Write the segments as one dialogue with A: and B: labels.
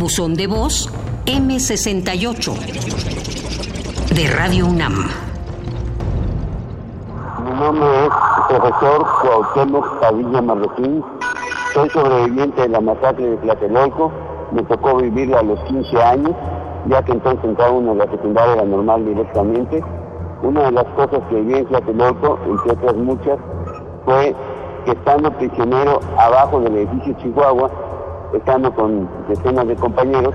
A: Buzón de voz M68 de Radio UNAM.
B: Mi nombre es profesor Cuauhtémoc Padilla Marroquín. Soy sobreviviente de la masacre de Tlatelolco. Me tocó vivirla a los 15 años, ya que entonces entraba uno la secundaria la normal directamente. Una de las cosas que viví en Tlatelolco, entre otras muchas, fue que estando prisionero abajo del edificio Chihuahua, estando con decenas de compañeros,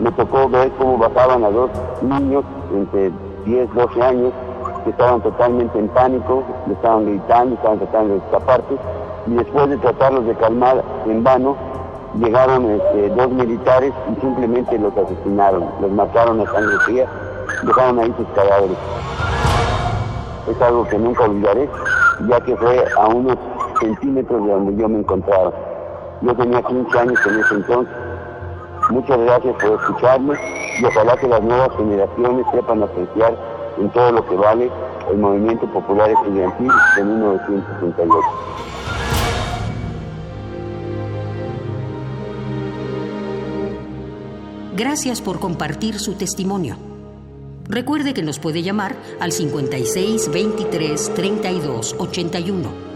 B: me tocó ver cómo bajaban a dos niños entre 10, 12 años que estaban totalmente en pánico, le estaban gritando, estaban tratando de escaparse, y después de tratarlos de calmar en vano, llegaron este, dos militares y simplemente los asesinaron, los mataron a sangre fría, dejaron ahí sus cadáveres. Es algo que nunca olvidaré, ya que fue a unos centímetros de donde yo me encontraba. Yo tenía 15 años en ese entonces. Muchas gracias por escucharme y ojalá que las nuevas generaciones sepan apreciar en todo lo que vale el movimiento popular estudiantil de 1968.
A: Gracias por compartir su testimonio. Recuerde que nos puede llamar al 56 23 32 81.